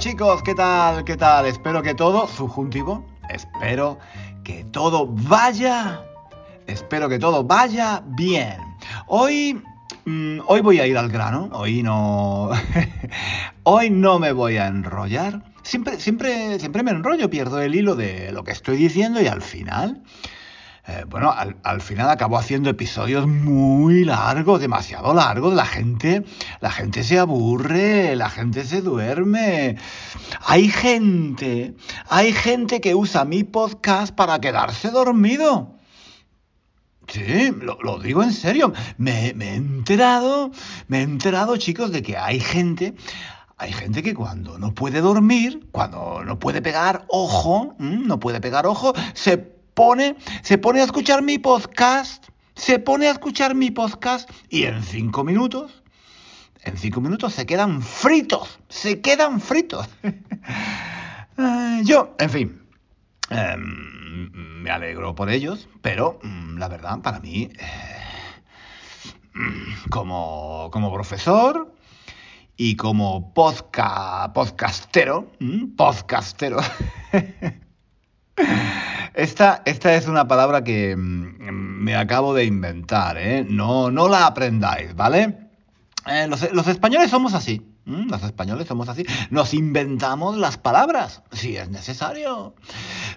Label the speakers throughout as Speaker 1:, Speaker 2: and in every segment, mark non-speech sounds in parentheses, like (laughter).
Speaker 1: Chicos, ¿qué tal? ¿Qué tal? Espero que todo, subjuntivo, espero que todo vaya, espero que todo vaya bien. Hoy, mm, hoy voy a ir al grano, hoy no, (laughs) hoy no me voy a enrollar. Siempre, siempre, siempre me enrollo, pierdo el hilo de lo que estoy diciendo y al final eh, bueno, al, final acabó haciendo episodios muy largos, demasiado largos. La gente, la gente se aburre, la gente se duerme. Hay gente, hay gente que usa mi podcast para quedarse dormido. Sí, lo, digo en serio. Me, me, he enterado, me he enterado, chicos, de que hay gente, hay gente que cuando no puede dormir, cuando no puede pegar ojo, no puede pegar ojo, se pone, se pone a escuchar mi podcast, se pone a escuchar mi podcast y en cinco minutos, en cinco minutos se quedan fritos, se quedan fritos. (laughs) Yo, en fin, em, me alegro por ellos, pero mm, la verdad, para mí, eh, mm, como, como profesor, y como podcast, podcastero, mm, podcastero, (laughs) Esta, esta es una palabra que mm, me acabo de inventar, ¿eh? No, no la aprendáis, ¿vale? Eh, los, españoles somos así. Los españoles somos así. Nos inventamos las palabras, si es necesario.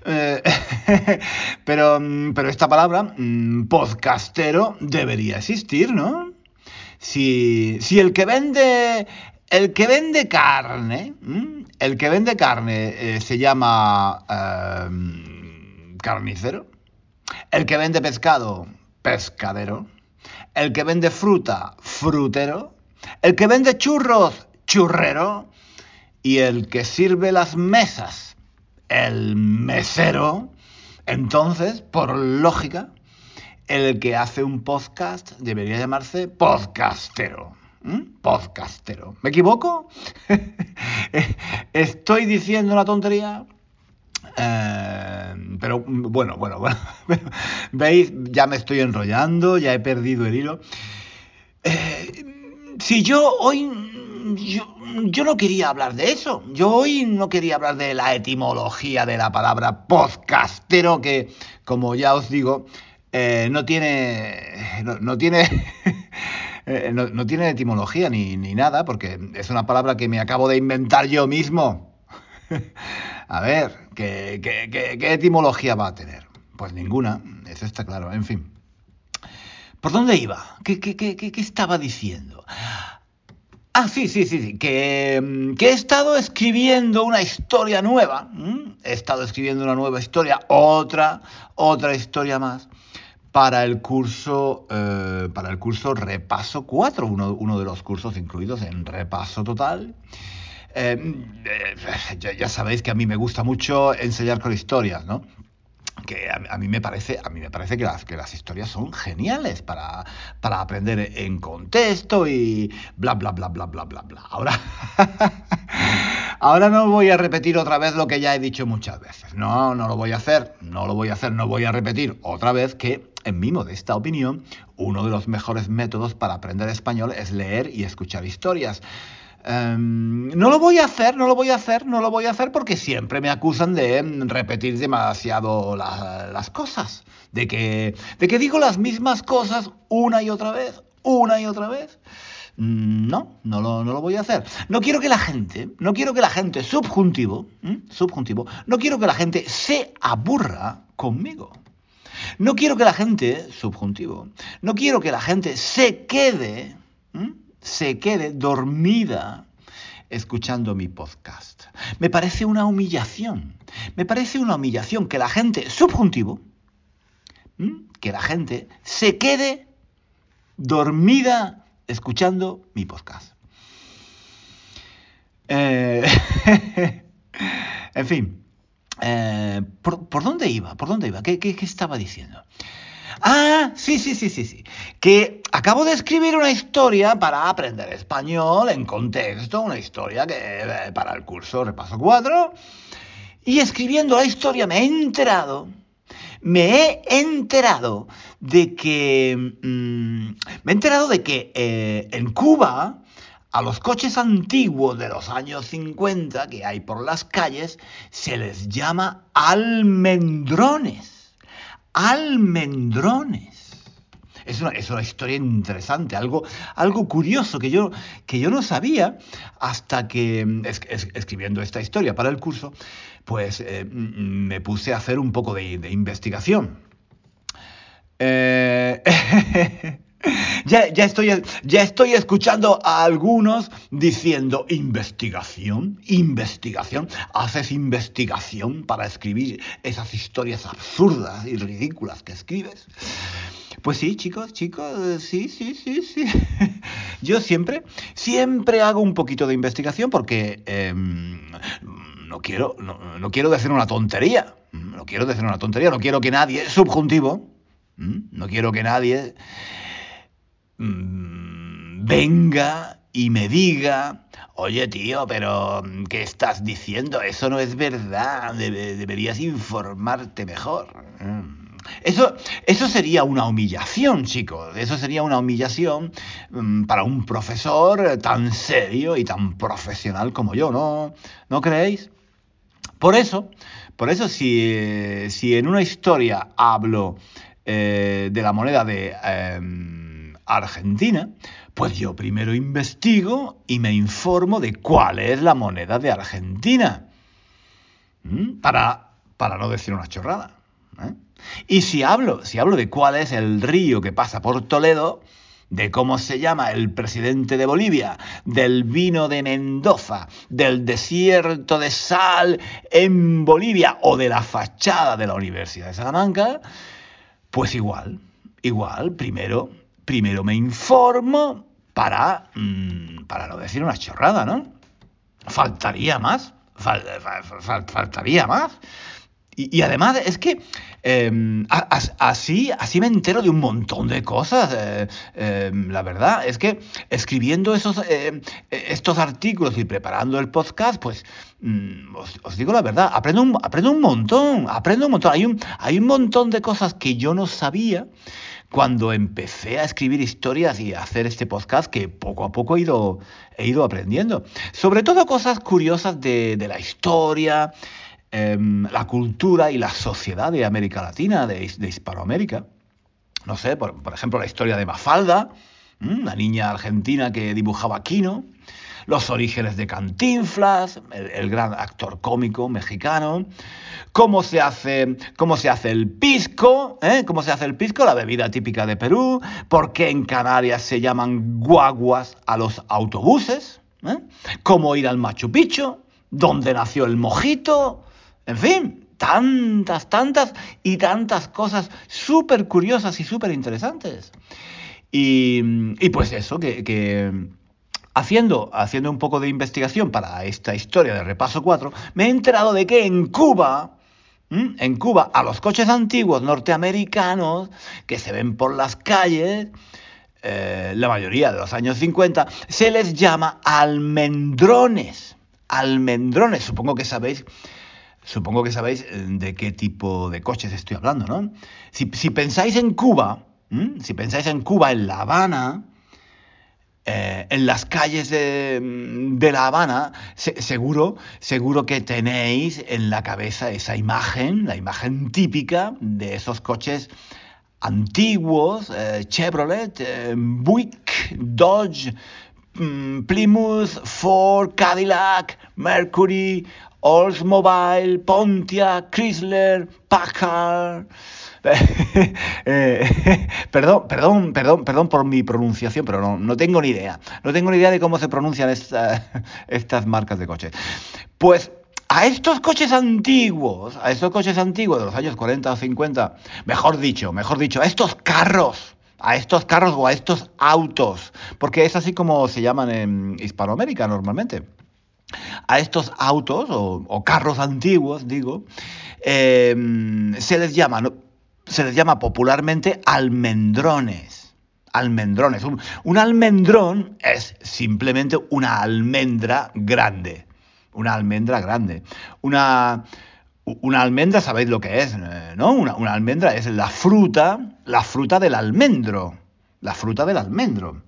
Speaker 1: Eh, (laughs) pero, mm, pero esta palabra, mm, podcastero, debería existir, ¿no? Si, si el que vende el que vende carne, el que vende carne eh, se llama carnicero. El que vende pescado, pescadero. El que vende fruta, frutero. El que vende churros, churrero. Y el que sirve las mesas, el mesero. Entonces, por lógica, el que hace un podcast debería llamarse podcastero. ¿Mm? Podcastero. ¿Me equivoco? (laughs) ¿Estoy diciendo una tontería? Eh, pero bueno, bueno, bueno. (laughs) ¿Veis? Ya me estoy enrollando, ya he perdido el hilo. Eh, si yo hoy... Yo, no quería hablar de eso. Yo hoy no quería hablar de la etimología de la palabra podcastero, que, como ya os digo, eh, no tiene. No, tiene. No, tiene etimología ni, ni nada, porque es una palabra que me acabo de inventar yo mismo. (laughs) A ver, ¿qué, etimología va a tener? Pues ninguna, eso está claro, en fin. ¿Por dónde iba? ¿Qué, estaba diciendo? Ah, sí, sí, sí, Que, he estado escribiendo una historia nueva. He estado escribiendo una nueva historia, otra, otra historia más para el curso, eh, para el curso Repaso 4, uno, uno, de los cursos incluidos en Repaso Total. Em, eh, ya, sabéis que a mí me gusta mucho enseñar con historias, ¿no? que a, mí me parece a mí me parece que las que las historias son geniales para, para aprender en contexto y bla bla bla bla bla bla bla ahora (laughs) ahora no voy a repetir otra vez lo que ya he dicho muchas veces. No no lo voy a hacer no lo voy a hacer no voy a repetir otra vez que en mi modesta opinión uno de los mejores métodos para aprender español es leer y escuchar historias. Em, no lo voy a hacer, no lo voy a hacer, no lo voy a hacer porque siempre me acusan de repetir demasiado las cosas, de que, de que digo las mismas cosas una y otra vez, una y otra vez. Mm, no, no lo, no lo, voy a hacer. No quiero que la gente, no quiero que la gente, subjuntivo, subjuntivo, no quiero que la gente se aburra conmigo. No quiero que la gente, subjuntivo, no quiero que la gente se quede, se quede dormida escuchando mi podcast. Me parece una humillación. Me parece una humillación que la gente, subjuntivo, que la gente se quede dormida escuchando mi podcast. Eh, (laughs) en fin, eh, ¿por, dónde iba? ¿Por dónde iba? ¿Qué, estaba diciendo? Ah, sí, sí, sí, sí, sí. Que acabo de escribir una historia para aprender español en contexto, una historia que eh, para el curso repaso 4. Y escribiendo la historia me he enterado, me he enterado de que, mm, me he enterado de que eh, en Cuba a los coches antiguos de los años 50 que hay por las calles se les llama almendrones. Almendrones. Es una, es una, historia interesante, algo, algo curioso que yo, que yo no sabía hasta que, escribiendo esta historia para el curso, pues eh, me puse a hacer un poco de, investigación. Eh... (laughs) Ya, estoy, ya estoy escuchando a algunos diciendo investigación, investigación. ¿Haces investigación para escribir esas historias absurdas y ridículas que escribes? Pues sí, chicos, chicos, sí, sí, sí, sí. (laughs) Yo siempre, siempre hago un poquito de investigación porque em, no, quiero, no, no quiero decir una tontería. No quiero decir una tontería, no quiero que nadie, subjuntivo, no quiero que nadie Mm, venga y me diga, oye tío, pero mm, ¿qué estás diciendo? Eso no es verdad, deberías informarte mejor. Mm. Eso, eso sería una humillación, chicos. Eso sería una humillación para un profesor tan serio y tan profesional como yo, ¿no? ¿No creéis? Por eso, por eso si, si en una historia hablo eh, de la moneda de... Em, Argentina, pues yo primero investigo y me informo de cuál es la moneda de Argentina. ¿Mm? Para, para no decir una chorrada. ¿eh? Y si hablo, si hablo de cuál es el río que pasa por Toledo, de cómo se llama el presidente de Bolivia, del vino de Mendoza, del desierto de sal en Bolivia o de la fachada de la Universidad de Salamanca, pues igual, igual, primero primero me informo para, mm, para no decir una chorrada, ¿no? Faltaría más, faltaría más. Y, además es que em, así, así me entero de un montón de cosas. Eh, em, la verdad es que escribiendo esos, em, estos artículos y preparando el podcast, pues mm, os, digo la verdad, aprendo un, aprendo un montón, aprendo un montón. Hay un, hay un montón de cosas que yo no sabía cuando empecé a escribir historias y a hacer este podcast que poco a poco he ido, he ido aprendiendo. Sobre todo cosas curiosas de, la historia, em, la cultura y la sociedad de América Latina, de, Hispanoamérica. No sé, por, ejemplo, la historia de Mafalda, la niña argentina que dibujaba Quino los orígenes de Cantinflas, el, gran actor cómico mexicano, cómo se hace, cómo se hace el pisco, ¿eh? cómo se hace el pisco, la bebida típica de Perú, por qué en Canarias se llaman guaguas a los autobuses, ¿eh? cómo ir al Machu Picchu, dónde nació el mojito, en fin, tantas, tantas y tantas cosas súper curiosas y súper interesantes. Y, pues eso, que Haciendo, haciendo un poco de investigación para esta historia de Repaso 4, me he enterado de que en Cuba, en Cuba, a los coches antiguos norteamericanos que se ven por las calles, eh, la mayoría de los años 50, se les llama almendrones. Almendrones, supongo que sabéis. Supongo que sabéis eh, de qué tipo de coches estoy hablando, ¿no? Si, pensáis en Cuba, si pensáis en Cuba, en La Habana, eh, en las calles de, La Habana, seguro, seguro que tenéis en la cabeza esa imagen, la imagen típica de esos coches antiguos, eh, Chevrolet, Buick, Dodge, mm, Plymouth, Ford, Cadillac, Mercury, Oldsmobile, Pontiac, Chrysler, Packard, (laughs) Eh, (laughs) perdón, perdón, perdón, perdón por mi pronunciación, pero no, no tengo ni idea. No tengo ni idea de cómo se pronuncian (laughs) estas marcas de coches. Pues a estos coches antiguos, a estos coches antiguos de los años 40 o 50, mejor dicho, mejor dicho, a estos carros, a estos carros o a estos autos, porque es así como se llaman en Hispanoamérica normalmente. A estos autos o, carros antiguos, digo, eh, se les llama, se les llama popularmente almendrones. Almendrones. un almendrón es simplemente una almendra grande una almendra grande. Una, una almendra, sabéis lo que es, ¿no? Una, almendra es la fruta, la fruta del almendro. La fruta del almendro.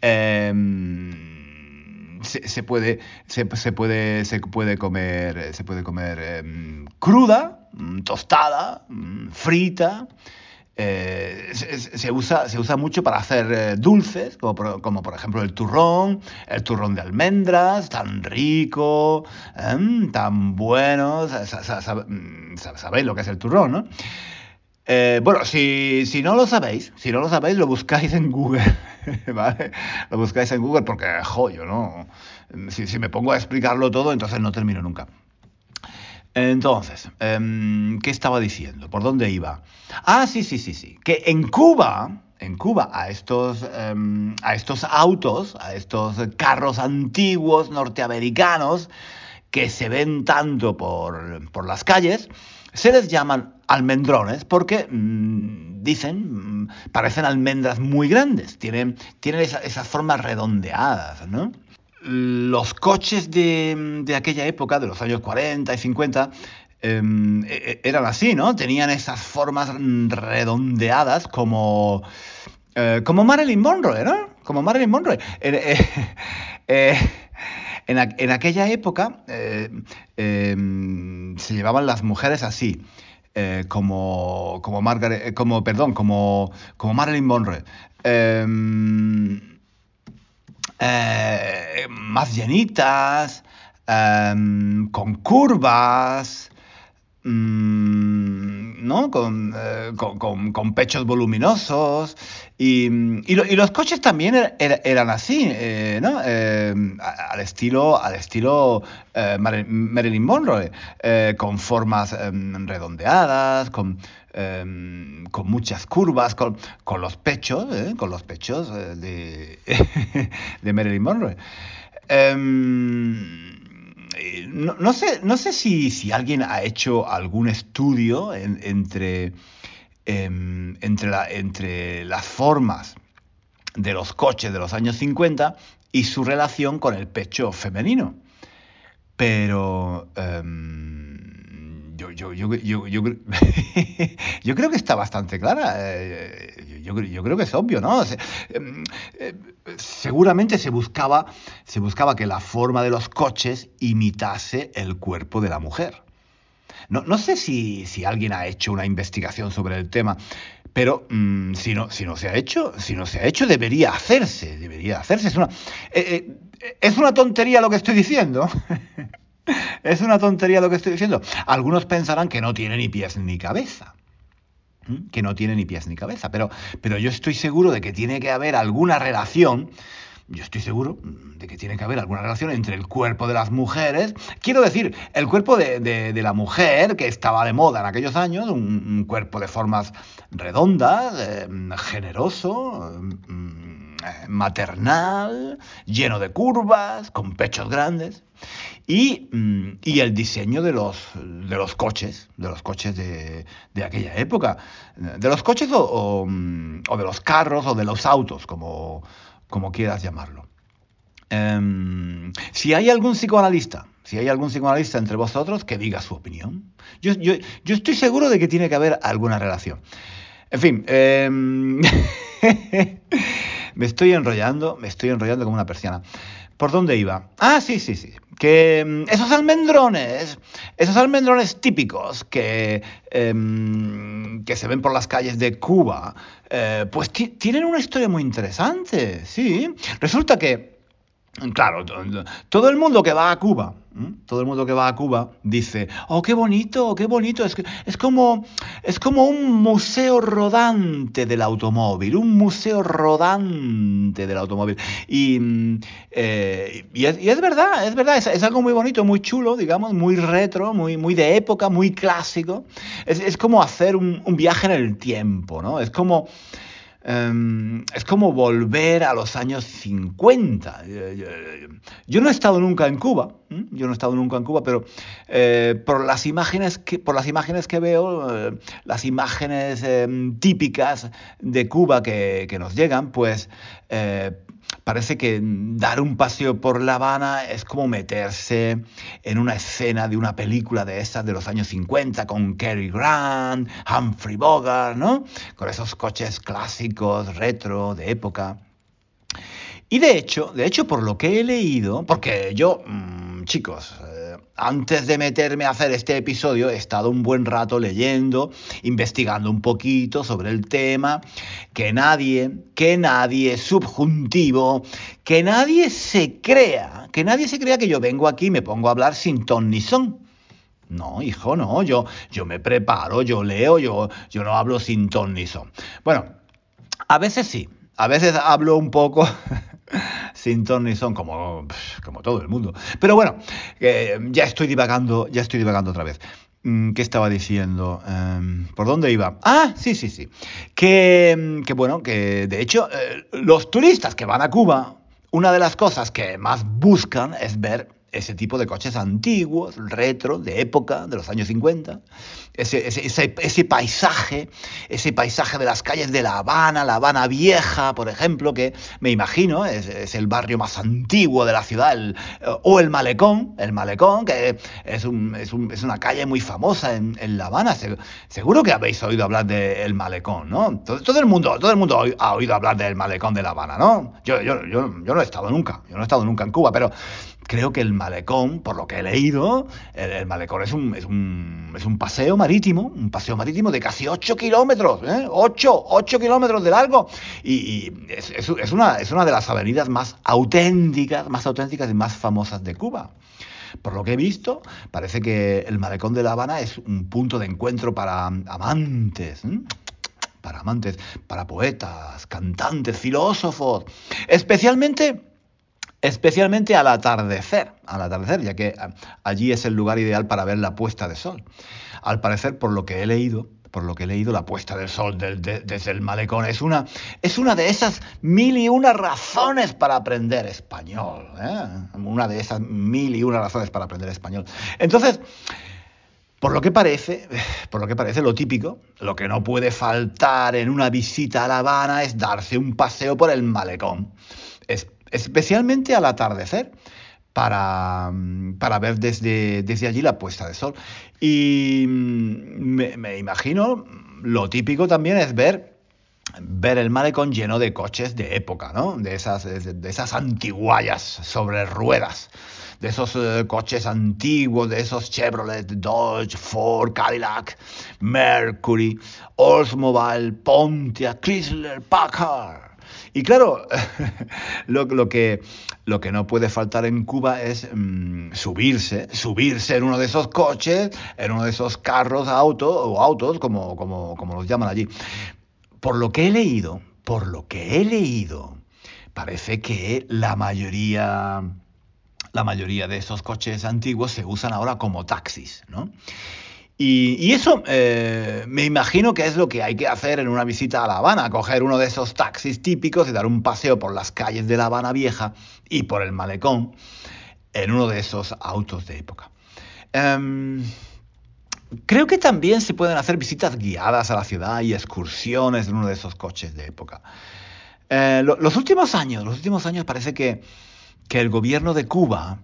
Speaker 1: Em, se, puede, se, puede, se puede comer, se puede comer em, cruda, mm, tostada, mm, frita. Eh, se, usa, se usa mucho para hacer eh, dulces, como por, ejemplo el turrón, el turrón de almendras, tan rico, em, tan bueno. Mm, sabéis lo que es el turrón, ¿no? Eh, bueno, si, si, no lo sabéis, si no lo sabéis, lo buscáis en Google, (laughs) ¿vale? Lo buscáis en Google porque, joyo, ¿no? Si, me pongo a explicarlo todo, entonces no termino nunca. Entonces, em, ¿qué estaba diciendo? ¿Por dónde iba? Ah, sí, sí, sí, sí. Que en Cuba, en Cuba, a estos, em, a estos autos, a estos carros antiguos norteamericanos que se ven tanto por, las calles, se les llaman almendrones porque mm, dicen, mm, parecen almendras muy grandes, tienen, tienen esas formas redondeadas, ¿no? los coches de, aquella época, de los años 40 y 50, em, e, e, eran así, ¿no? Tenían esas formas redondeadas como, eh, como Marilyn Monroe, ¿no? Como Marilyn Monroe. Eh, (laughs) eh, en, aquella época em, se llevaban las mujeres así. como, como, Margaret, como, perdón, como, como Marilyn Monroe. Em, eh, más llenitas, em, con curvas, mm, ¿no? Eh, con, pechos voluminosos. Y, los coches también er, er, eran así, eh, ¿no? Em, al estilo, al estilo Marilyn Monroe, con formas em, redondeadas, con Em, con muchas curvas, con, los pechos, ¿eh? con los pechos eh, de, (laughs) de, Marilyn Monroe. Em, no, sé, no sé si, si, alguien ha hecho algún estudio entre, em, entre, entre las formas de los coches de los años 50 y su relación con el pecho femenino. Pero yo, (laughs) yo, creo que está bastante clara. Eh, yo, creo que es obvio, ¿no? Em, eh, seguramente se buscaba, que la forma de los coches imitase el cuerpo de la mujer. No, sé si, alguien ha hecho una investigación sobre el tema, pero mm, si, no, si no se ha hecho, si no se ha hecho, debería hacerse, debería hacerse. Es una, eh, es una tontería lo que estoy diciendo. (laughs) (laughs) Es una tontería lo que estoy diciendo. Algunos pensarán que no tiene ni pies ni cabeza. Que no tiene ni pies ni cabeza. Pero, pero yo estoy seguro de que tiene que haber alguna relación. Yo estoy seguro de que tiene que haber alguna relación entre el cuerpo de las mujeres, quiero decir, el cuerpo de, la mujer que estaba de moda en aquellos años, un, cuerpo de formas redondas, eh, generoso, eh, maternal, lleno de curvas, con pechos grandes. Mm, y, el diseño de los, de los coches, de los coches de, aquella época, de los coches mm, o, de los carros o de los autos, como, quieras llamarlo. Em, si hay algún psicoanalista, si hay algún psicoanalista entre vosotros, que diga su opinión. Yo, estoy seguro de que tiene que haber alguna relación. En fin, em, (laughs) me estoy enrollando, me estoy enrollando como una persiana. ¿Por dónde iba? Ah, sí, sí, sí. Que mm, esos almendrones, esos almendrones típicos que, em, que se ven por las calles de Cuba, eh, pues tienen una historia muy interesante, sí. Resulta que Claro, todo el mundo que va a Cuba, todo el mundo que va a Cuba dice, oh, qué bonito, qué bonito, es, que, es, como, es como un museo rodante del automóvil, un museo rodante del automóvil. Y, eh, y, es, verdad, es verdad, es, algo muy bonito, muy chulo, digamos, muy retro, muy, muy de época, muy clásico. Es, como hacer un, un viaje en el tiempo, ¿no? Es como... Em, es como volver a los años 50. Yo no he estado nunca en Cuba, yo no he estado nunca en Cuba, pero eh, por, las imágenes que, por las imágenes que veo, eh, las imágenes em, típicas de Cuba que, que, nos llegan, pues eh, Parece que dar un paseo por La Habana es como meterse en una escena de una película de esas de los años 50 con Cary Grant, Humphrey Bogart, ¿no? Con esos coches clásicos, retro, de época. Y de hecho, de hecho, por lo que he leído, porque yo, mm, chicos, antes de meterme a hacer este episodio he estado un buen rato leyendo, investigando un poquito sobre el tema, que nadie, que nadie subjuntivo, que nadie se crea, que nadie se crea que yo vengo aquí y me pongo a hablar sin ton ni son. No, hijo, no, yo, yo me preparo, yo leo, yo, yo no hablo sin ton ni son. Bueno, a veces sí, a veces hablo un poco (laughs) sin ton ni son, como, como todo el mundo. Pero bueno, ya estoy divagando, ya estoy divagando otra vez. Mm, ¿Qué estaba diciendo? Em, ¿Por dónde iba? Ah, sí, sí, sí. Que, que bueno, que de hecho eh, los turistas que van a Cuba, una de las cosas que más buscan es ver ese tipo de coches antiguos, retro, de época, de los años 50, ese, ese, paisaje, ese paisaje de las calles de La Habana, La Habana Vieja, por ejemplo, que me imagino es, el barrio más antiguo de la ciudad, o el Malecón, el Malecón, que es, un, es una calle muy famosa en, La Habana. seguro que habéis oído hablar del Malecón, ¿no? Todo, el mundo, todo el mundo ha oído hablar del Malecón de La Habana, ¿no? Yo, yo, yo, yo no he estado nunca, yo no he estado nunca en Cuba, pero creo que el malecón, por lo que he leído, el, malecón es un, es, un, es un, paseo marítimo, un paseo marítimo de casi 8 kilómetros, ¿eh? 8, 8 kilómetros de largo. Y, es, una, es una de las avenidas más auténticas, más auténticas y más famosas de Cuba. Por lo que he visto, parece que el malecón de La Habana es un punto de encuentro para amantes. Para amantes, para poetas, cantantes, filósofos, especialmente especialmente al atardecer, al atardecer, ya que ah, allí es el lugar ideal para ver la puesta de sol. Al parecer, por lo que he leído, por lo que he leído, la puesta del sol desde el malecón es una, es una de esas mil y una razones para aprender español. ¿eh? Una de esas mil y una razones para aprender español. Entonces, por lo que parece, (sighs) por lo que parece, lo típico, lo que no puede faltar en una visita a La Habana es darse un paseo por el malecón. Especialmente al atardecer. Para, ver desde, desde, allí la puesta de sol. Y me, me, imagino, lo típico también es ver, ver el malecón lleno de coches de época, ¿no? De esas, de esas antiguallas sobre ruedas de esos eh, coches antiguos, de esos Chevrolet, Dodge, Ford, Cadillac, Mercury, Oldsmobile, Pontiac, Chrysler, Packard. Y claro, (laughs) lo, que, no puede faltar en Cuba es mm, subirse, subirse en uno de esos coches, en uno de esos carros, autos o autos, como, como los llaman allí. Por lo que he leído, por lo que he leído, parece que la mayoría, la mayoría de esos coches antiguos se usan ahora como taxis, ¿no? Y, eso eh, me imagino que es lo que hay que hacer en una visita a La Habana, coger uno de esos taxis típicos y dar un paseo por las calles de La Habana Vieja y por el malecón en uno de esos autos de época. Em, creo que también se pueden hacer visitas guiadas a la ciudad y excursiones en uno de esos coches de época. Eh, los últimos años, los últimos años parece que, que el gobierno de Cuba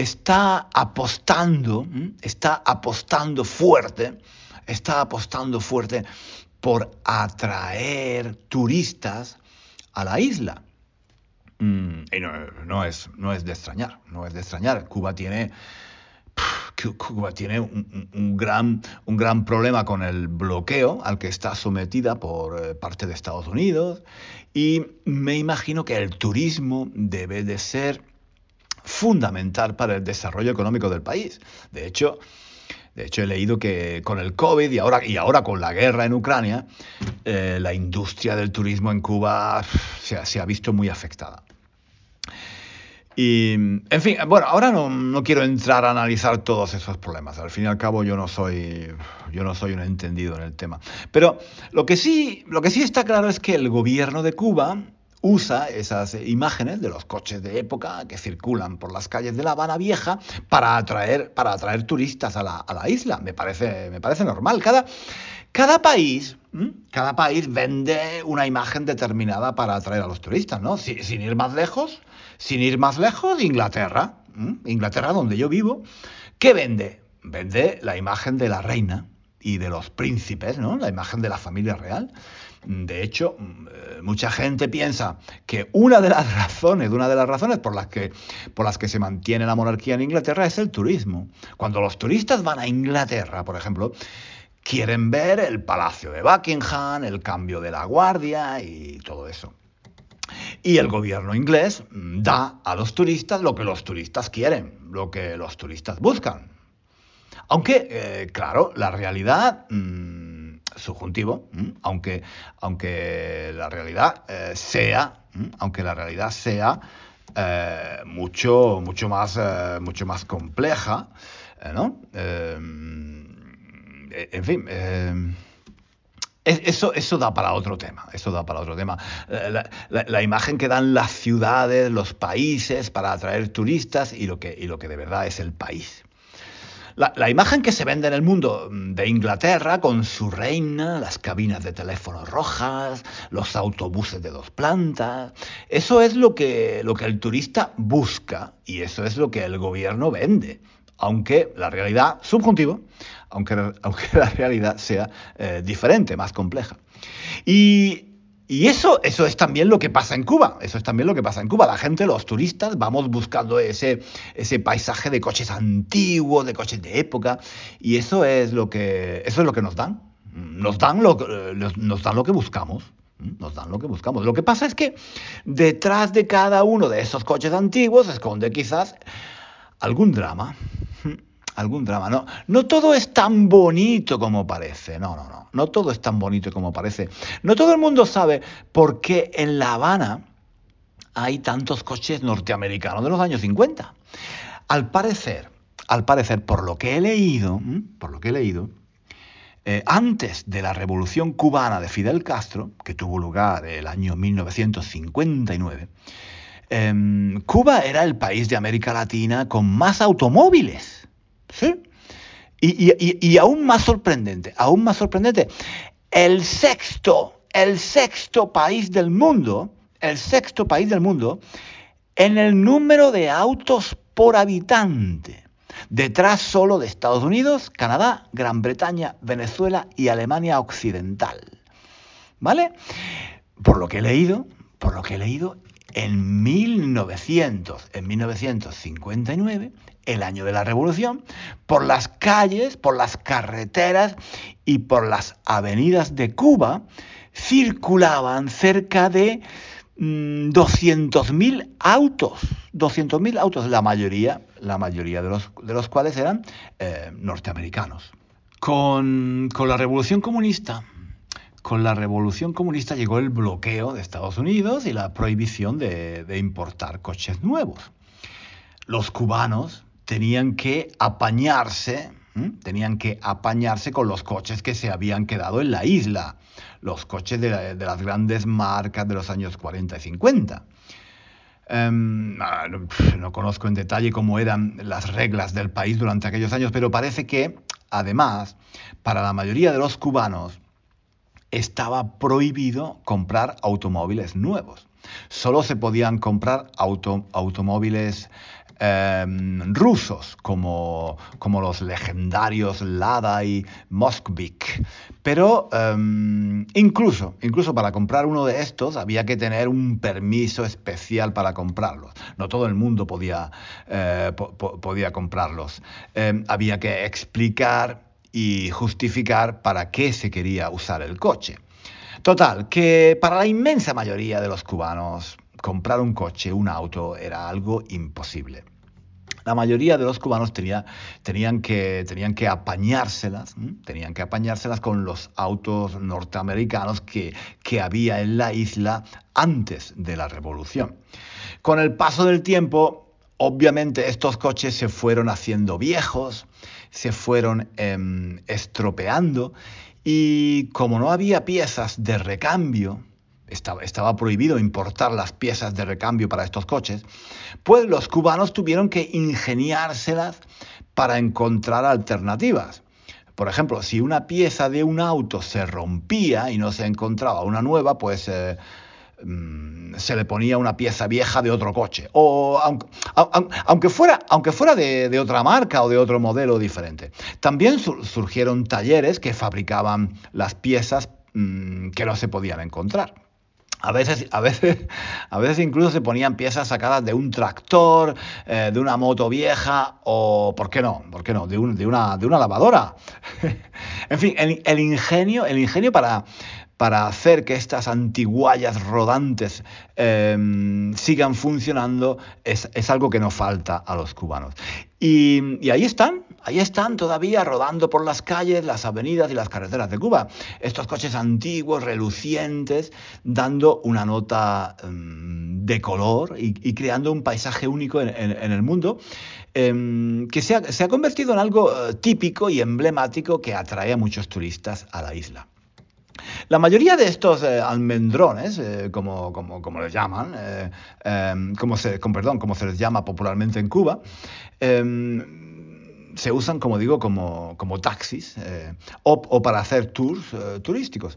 Speaker 1: está apostando, está apostando fuerte, está apostando fuerte por atraer turistas a la isla. Mm, y no, es, no es de extrañar, no es de extrañar. Cuba tiene, Cuba tiene un, gran, un gran problema con el bloqueo al que está sometida por eh, parte de Estados Unidos y me imagino que el turismo debe de ser fundamental para el desarrollo económico del país. De hecho, de hecho, he leído que con el COVID y ahora, y ahora con la guerra en Ucrania, eh, la industria del turismo en Cuba se, se, ha visto muy afectada. Y, en fin, bueno, ahora no, no, quiero entrar a analizar todos esos problemas. Al fin y al cabo, yo no soy, yo no soy un entendido en el tema. Pero lo que sí, lo que sí está claro es que el gobierno de Cuba usa esas imágenes de los coches de época que circulan por las calles de La Habana Vieja para atraer, para atraer turistas a la, a la isla. Me parece, me parece normal. Cada, cada país, cada país vende una imagen determinada para atraer a los turistas, ¿no? Sin, ir más lejos, sin ir más lejos, Inglaterra, Inglaterra donde yo vivo, ¿qué vende? Vende la imagen de la reina y de los príncipes, ¿no? La imagen de la familia real. De hecho, mm, mucha gente piensa que una de las (laughs) razones, una de las razones por las que por las que se mantiene la monarquía en Inglaterra es el turismo. Cuando los turistas van a Inglaterra, por ejemplo, quieren ver el palacio de Buckingham, el cambio de la guardia y todo eso. Y el gobierno inglés mm, da a los turistas lo que los turistas quieren, lo que los turistas buscan. Aunque, eh, claro, la realidad... Mm, subjuntivo, aunque, aunque la realidad eh, sea, aunque la realidad sea eh, mucho, mucho, más, eh, mucho más compleja, ¿no? en fin. Eso, eso, da para otro tema, eso da para otro tema. La, imagen que dan las ciudades, los países para atraer turistas y lo que, y lo que de verdad es el país. La, imagen que se vende en el mundo de Inglaterra con su reina, las cabinas de teléfono rojas, los autobuses de dos plantas, eso es lo que, lo que el turista busca y eso es lo que el gobierno vende. Aunque la realidad, subjuntivo, aunque, aunque (laughs) la realidad sea eh, diferente, más compleja. Y y eso, eso es también lo que pasa en Cuba. Eso es también lo que pasa en Cuba. La gente, los turistas, vamos buscando ese, ese paisaje de coches antiguos, de coches de época. Y eso es lo que, eso es lo que nos dan. Nos dan lo, nos dan lo que buscamos. Nos dan lo que buscamos. Lo que pasa es que detrás de cada uno de esos coches antiguos se esconde quizás algún drama algún drama. No, no todo es tan bonito como parece. No, no, no. No todo es tan bonito como parece. No todo el mundo sabe por qué en La Habana hay tantos coches norteamericanos de los años 50. Al parecer, al parecer, por lo que he leído, por lo que he leído, eh, antes de la revolución cubana de Fidel Castro, que tuvo lugar el año 1959, em, Cuba era el país de América Latina con más automóviles. ¿Sí? Y, aún más sorprendente, aún más sorprendente, el sexto, el sexto país del mundo, el sexto país del mundo, en el número de autos por habitante. Detrás solo de Estados Unidos, Canadá, Gran Bretaña, Venezuela y Alemania Occidental. ¿Vale? Por lo que he leído, por lo que he leído, en 1900, en 1959, el año de la revolución, por las calles, por las carreteras y por las avenidas de Cuba circulaban cerca de 200.000 mm, autos, 200.000 autos, la mayoría, la mayoría de los, de los cuales eran eh, norteamericanos. Con, la revolución comunista, con la revolución comunista llegó el bloqueo de Estados Unidos y la prohibición de, de importar coches nuevos. Los cubanos tenían que apañarse, tenían que apañarse con los coches que se habían quedado en la isla, los coches de, las grandes marcas de los años 40 y 50. Em, ah, no, conozco en detalle cómo eran las reglas del país durante aquellos años, pero parece que, además, para la mayoría de los cubanos estaba prohibido comprar automóviles nuevos. Solo se podían comprar automóviles Em, rusos, como, como, los legendarios Lada y Moskvik. Pero em, incluso, incluso para comprar uno de estos había que tener un permiso especial para comprarlos. No todo el mundo podía, eh, podía comprarlos. Em, había que explicar y justificar para qué se quería usar el coche. Total, que para la inmensa mayoría de los cubanos comprar un coche, un auto, era algo imposible. La mayoría de los cubanos tenía, tenían, que, apañárselas, tenían que apañárselas con los autos norteamericanos que, que había en la isla antes de la revolución. Con el paso del tiempo, obviamente estos coches se fueron haciendo viejos, se fueron em, estropeando y como no había piezas de recambio, estaba, prohibido importar las piezas de recambio para estos coches, pues los cubanos tuvieron que ingeniárselas para encontrar alternativas. Por ejemplo, si una pieza de un auto se rompía y no se encontraba una nueva, pues eh, mm, se le ponía una pieza vieja de otro coche. O aunque, fuera, aunque fuera de, otra marca o de otro modelo diferente. También surgieron talleres que fabricaban las piezas mm, que no se podían encontrar. A veces, a, veces, (laughs) a veces incluso se ponían piezas sacadas de un tractor, eh, de una moto vieja o, ¿por qué no? ¿Por qué no? De, de, una, de una lavadora. (laughs) en fin, el, ingenio, el ingenio para, para hacer que estas antiguallas rodantes em, sigan funcionando es, algo que no falta a los cubanos. Y, ahí están, ahí están todavía rodando por las calles, las avenidas y las carreteras de Cuba. Estos coches antiguos, relucientes, dando una nota em, de color y, creando un paisaje único en, el mundo. Em, que se ha, se ha convertido en algo eh, típico y emblemático que atrae a muchos turistas a la isla. La mayoría de estos eh, almendrones, eh, como, como, les llaman, eh, em, como se, perdón, como se les llama popularmente en Cuba, em, se usan, como digo, como, como taxis o, para hacer tours turísticos.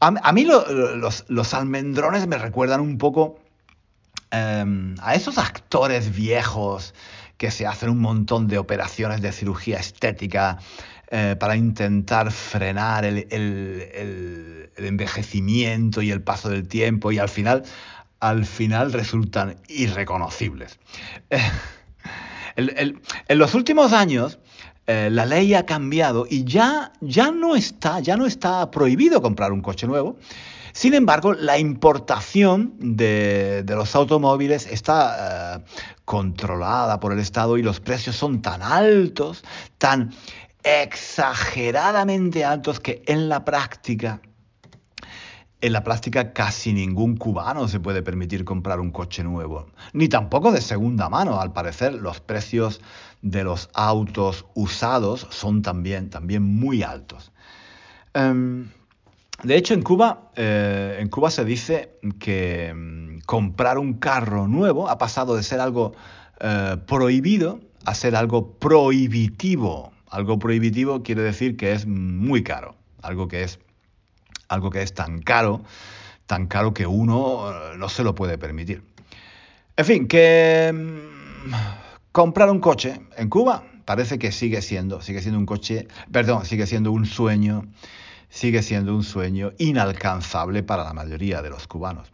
Speaker 1: A, mí los, los, almendrones me recuerdan un poco em, a esos actores viejos que se hacen un montón de operaciones de cirugía estética eh, para intentar frenar el, envejecimiento y el paso del tiempo y al final, al final resultan irreconocibles. (laughs) en los últimos años, eh, la ley ha cambiado y ya, ya, no está, ya no está prohibido comprar un coche nuevo. Sin embargo, la importación de, los automóviles está eh, controlada por el Estado y los precios son tan altos, tan exageradamente altos que en la práctica, en la práctica casi ningún cubano se puede permitir comprar un coche nuevo, ni tampoco de segunda mano. Al parecer los precios de los autos usados son también, también muy altos. Em, de hecho, en Cuba, eh, en Cuba se dice que mm, comprar un carro nuevo ha pasado de ser algo eh, prohibido a ser algo prohibitivo. Algo prohibitivo quiere decir que es muy caro, algo que es, algo que es tan caro, tan caro que uno eh, no se lo puede permitir. En fin, que mm, comprar un coche en Cuba parece que sigue siendo, sigue siendo un coche, perdón, sigue siendo un sueño, sigue siendo un sueño inalcanzable para la mayoría de los cubanos.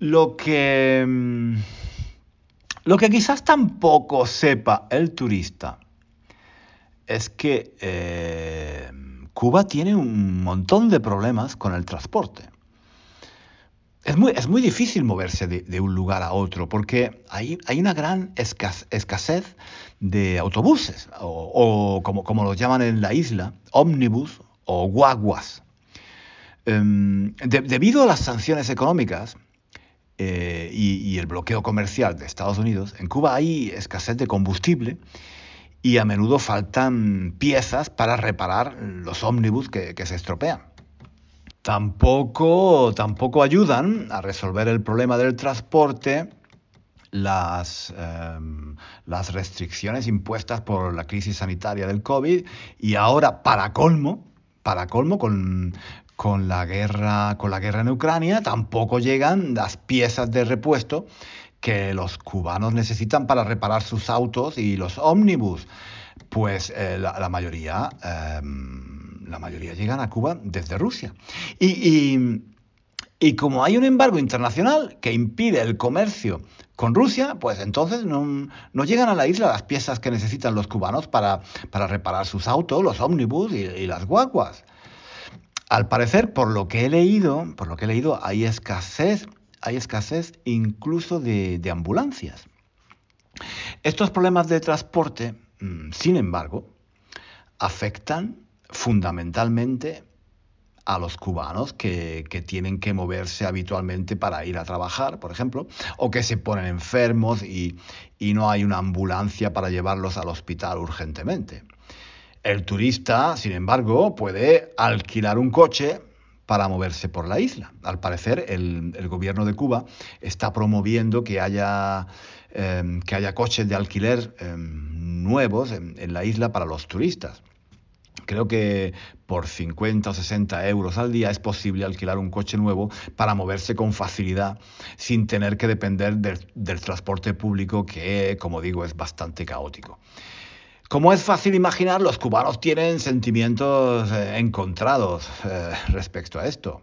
Speaker 1: Lo que, mm, lo que quizás tampoco sepa el turista es que eh, Cuba tiene un montón de problemas con el transporte. Es muy, es muy difícil moverse de, un lugar a otro porque hay, hay una gran escasez de autobuses o, como, como los llaman en la isla, ómnibus o guaguas. Em, debido a las sanciones económicas eh, y, el bloqueo comercial de Estados Unidos, en Cuba hay escasez de combustible y a menudo faltan piezas para reparar los ómnibus que, se estropean. Tampoco, tampoco ayudan a resolver el problema del transporte las, em, las restricciones impuestas por la crisis sanitaria del COVID y ahora, para colmo, para colmo, con, con, la guerra, con la guerra en Ucrania, tampoco llegan las piezas de repuesto que los cubanos necesitan para reparar sus autos y los ómnibus. Pues eh, la, mayoría, em, la mayoría llegan a Cuba desde Rusia. Y, como hay un embargo internacional que impide el comercio con Rusia, pues entonces no, llegan a la isla las piezas que necesitan los cubanos para, reparar sus autos, los ómnibus y, y, las guaguas. Al parecer, por lo que he leído, por lo que he leído, hay escasez hay escasez incluso de, ambulancias. Estos problemas de transporte, mm, sin embargo, afectan fundamentalmente a los cubanos que, tienen que moverse habitualmente para ir a trabajar, por ejemplo, o que se ponen enfermos y, y no hay una ambulancia para llevarlos al hospital urgentemente. El turista, sin embargo, puede alquilar un coche para moverse por la isla. Al parecer, el, gobierno de Cuba está promoviendo que haya, em, que haya coches de alquiler em, nuevos en, la isla para los turistas. Creo que por 50 o 60 euros al día es posible alquilar un coche nuevo para moverse con facilidad sin tener que depender del transporte público que, como digo, es bastante caótico. Como es fácil imaginar, los cubanos tienen sentimientos eh, encontrados eh, respecto a esto.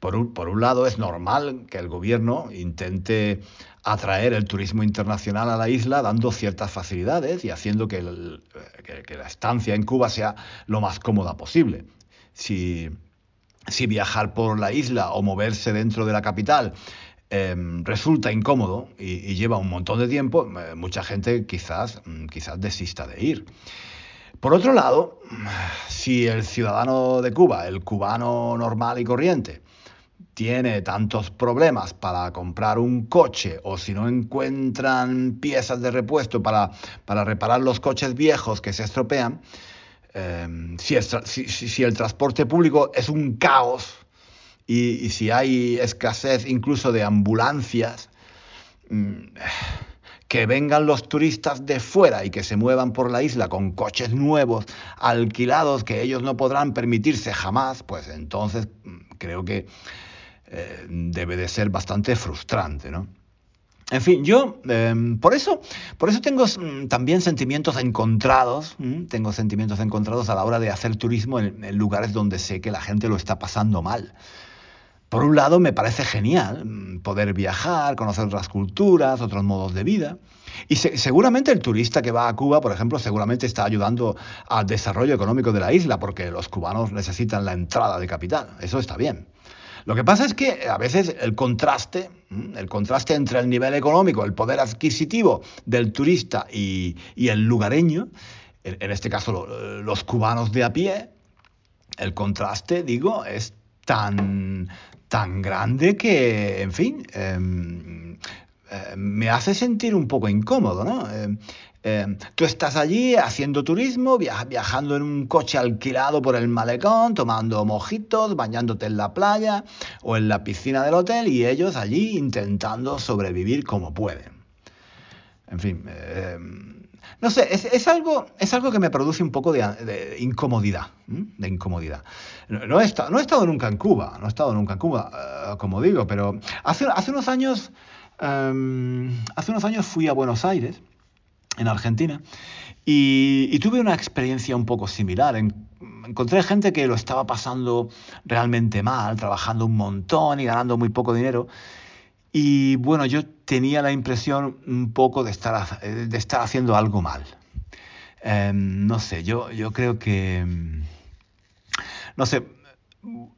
Speaker 1: Por un, lado, es normal que el gobierno intente atraer el turismo internacional a la isla dando ciertas facilidades y haciendo que, la estancia en Cuba sea lo más cómoda posible. Si, si viajar por la isla o moverse dentro de la capital Em, resulta incómodo y, lleva un montón de tiempo, eh, mucha gente quizás, mm, quizás desista de ir. Por otro lado, si el ciudadano de Cuba, el cubano normal y corriente, tiene tantos problemas para comprar un coche o si no encuentran piezas de repuesto para, para reparar los coches viejos que se estropean, em, si, si el transporte público es un caos, y, si hay escasez incluso de ambulancias, mm, que vengan los turistas de fuera y que se muevan por la isla con coches nuevos, alquilados, que ellos no podrán permitirse jamás, pues entonces mm, creo que eh, debe de ser bastante frustrante, ¿no? En fin, yo em, por eso, por eso tengo mm, también sentimientos encontrados, tengo sentimientos encontrados a la hora de hacer turismo en lugares donde sé que la gente lo está pasando mal. Por un lado, me parece genial mm, poder viajar, conocer otras culturas, otros modos de vida. Y seguramente el turista que va a Cuba, por ejemplo, seguramente está ayudando al desarrollo económico de la isla, porque los cubanos necesitan la entrada de capital. Eso está bien. Lo que pasa es que a veces el contraste, mm, el contraste entre el nivel económico, el poder adquisitivo del turista y, el lugareño, en este caso los cubanos de a pie, el contraste, digo, es tan, tan grande que, en fin, em, em, me hace sentir un poco incómodo, ¿no? Em, tú estás allí haciendo turismo, viajando en un coche alquilado por el malecón, tomando mojitos, bañándote en la playa o en la piscina del hotel y ellos allí intentando sobrevivir como pueden. En fin, no sé, es, algo, es algo que me produce un poco de, incomodidad, de incomodidad. No, he estado, no he estado nunca en Cuba, no he estado nunca en Cuba, eh, como digo, pero hace, hace unos años, em, hace unos años fui a Buenos Aires, en Argentina, y, tuve una experiencia un poco similar. encontré gente que lo estaba pasando realmente mal, trabajando un montón y ganando muy poco dinero. Y bueno, yo tenía la impresión un poco de estar, de estar haciendo algo mal. Em, no sé, yo, yo creo que... No sé,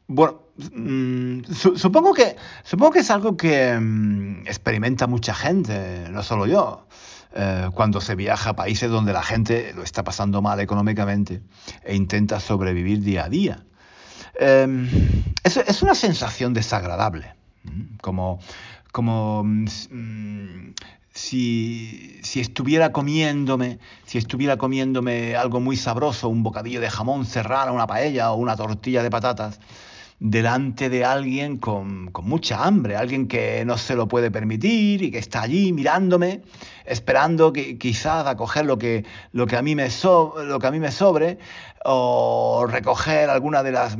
Speaker 1: bueno, mm, supongo, que, supongo que es algo que mm, experimenta mucha gente, no solo yo, eh, cuando se viaja a países donde la gente lo está pasando mal económicamente e intenta sobrevivir día a día. Em, es, es, una sensación desagradable, como, como mm, mm, si, estuviera comiéndome, si estuviera comiéndome algo muy sabroso, un bocadillo de jamón serrano, una paella o una tortilla de patatas, delante de alguien con, mucha hambre, alguien que no se lo puede permitir y que está allí mirándome, esperando que, quizás a coger lo que, lo, que a mí me lo que a mí me sobre o recoger alguna de, las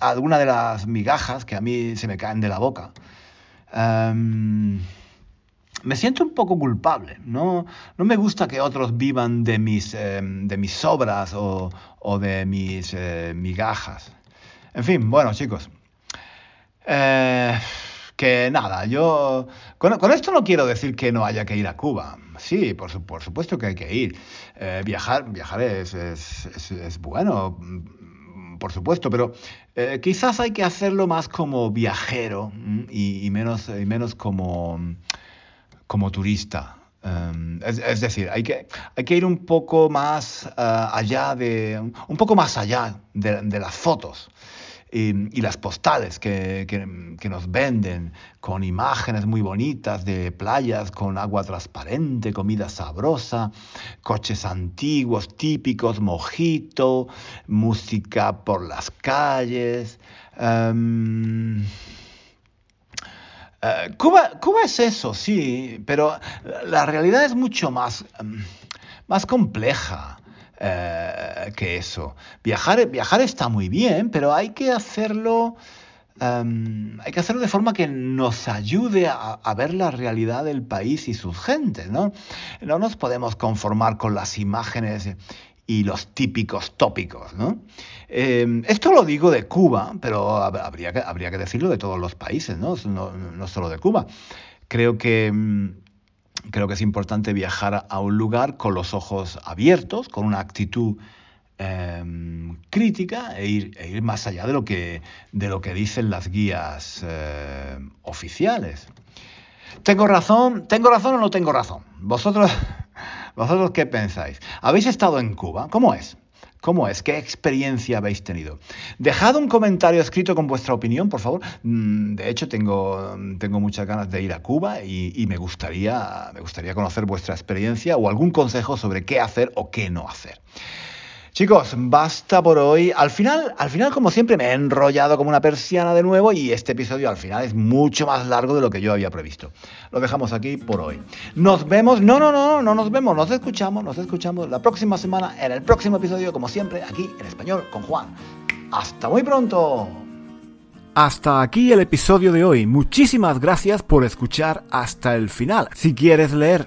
Speaker 1: alguna de las migajas que a mí se me caen de la boca. Em, me siento un poco culpable. No, no me gusta que otros vivan de mis, em, de mis obras o, de mis eh, migajas. En fin, bueno, chicos. Eh, que nada, yo con, esto no quiero decir que no haya que ir a Cuba. Sí, por, supuesto que hay que ir. Eh, viajar viajar es, es, bueno por supuesto, pero eh, quizás hay que hacerlo más como viajero y, menos, y menos como, como turista. Em, es, decir, hay que, hay que ir un poco más eh, allá de. un poco más allá de las fotos y, las postales que, que, nos venden con imágenes muy bonitas de playas con agua transparente, comida sabrosa, coches antiguos típicos, mojito, música por las calles. Em, eh, Cuba, Cuba es eso, sí, pero la realidad es mucho más, em, más compleja. Eh, que eso. Viajar, viajar está muy bien, pero hay que hacerlo. Em, hay que hacerlo de forma que nos ayude a, ver la realidad del país y sus gentes, ¿no? No nos podemos conformar con las imágenes y los típicos tópicos, ¿no? Em, esto lo digo de Cuba, pero habría que, habría que decirlo de todos los países, ¿no? No, no solo de Cuba. Creo que em, creo que es importante viajar a un lugar con los ojos abiertos, con una actitud em, crítica e ir, e ir, más allá de lo que, dicen las guías eh, oficiales. ¿Tengo razón? ¿Tengo razón o no tengo razón? ¿Vosotros, (laughs) ¿Vosotros qué pensáis? ¿Habéis estado en Cuba? ¿Cómo es? ¿Cómo es? ¿Qué experiencia habéis tenido? Dejad un comentario escrito con vuestra opinión, por favor. Mm, de hecho, tengo, tengo muchas ganas de ir a Cuba y, me, gustaría, me gustaría conocer vuestra experiencia o algún consejo sobre qué hacer o qué no hacer. Chicos, basta por hoy. Al final, al final, como siempre, me he enrollado como una persiana de nuevo y este episodio al final es mucho más largo de lo que yo había previsto. Lo dejamos aquí por hoy. Nos vemos, no, no, no, no nos vemos, nos escuchamos, nos escuchamos la próxima semana en el próximo episodio, como siempre, aquí en español con Juan. Hasta muy pronto.
Speaker 2: Hasta aquí el episodio de hoy. Muchísimas gracias por escuchar hasta el final. Si quieres leer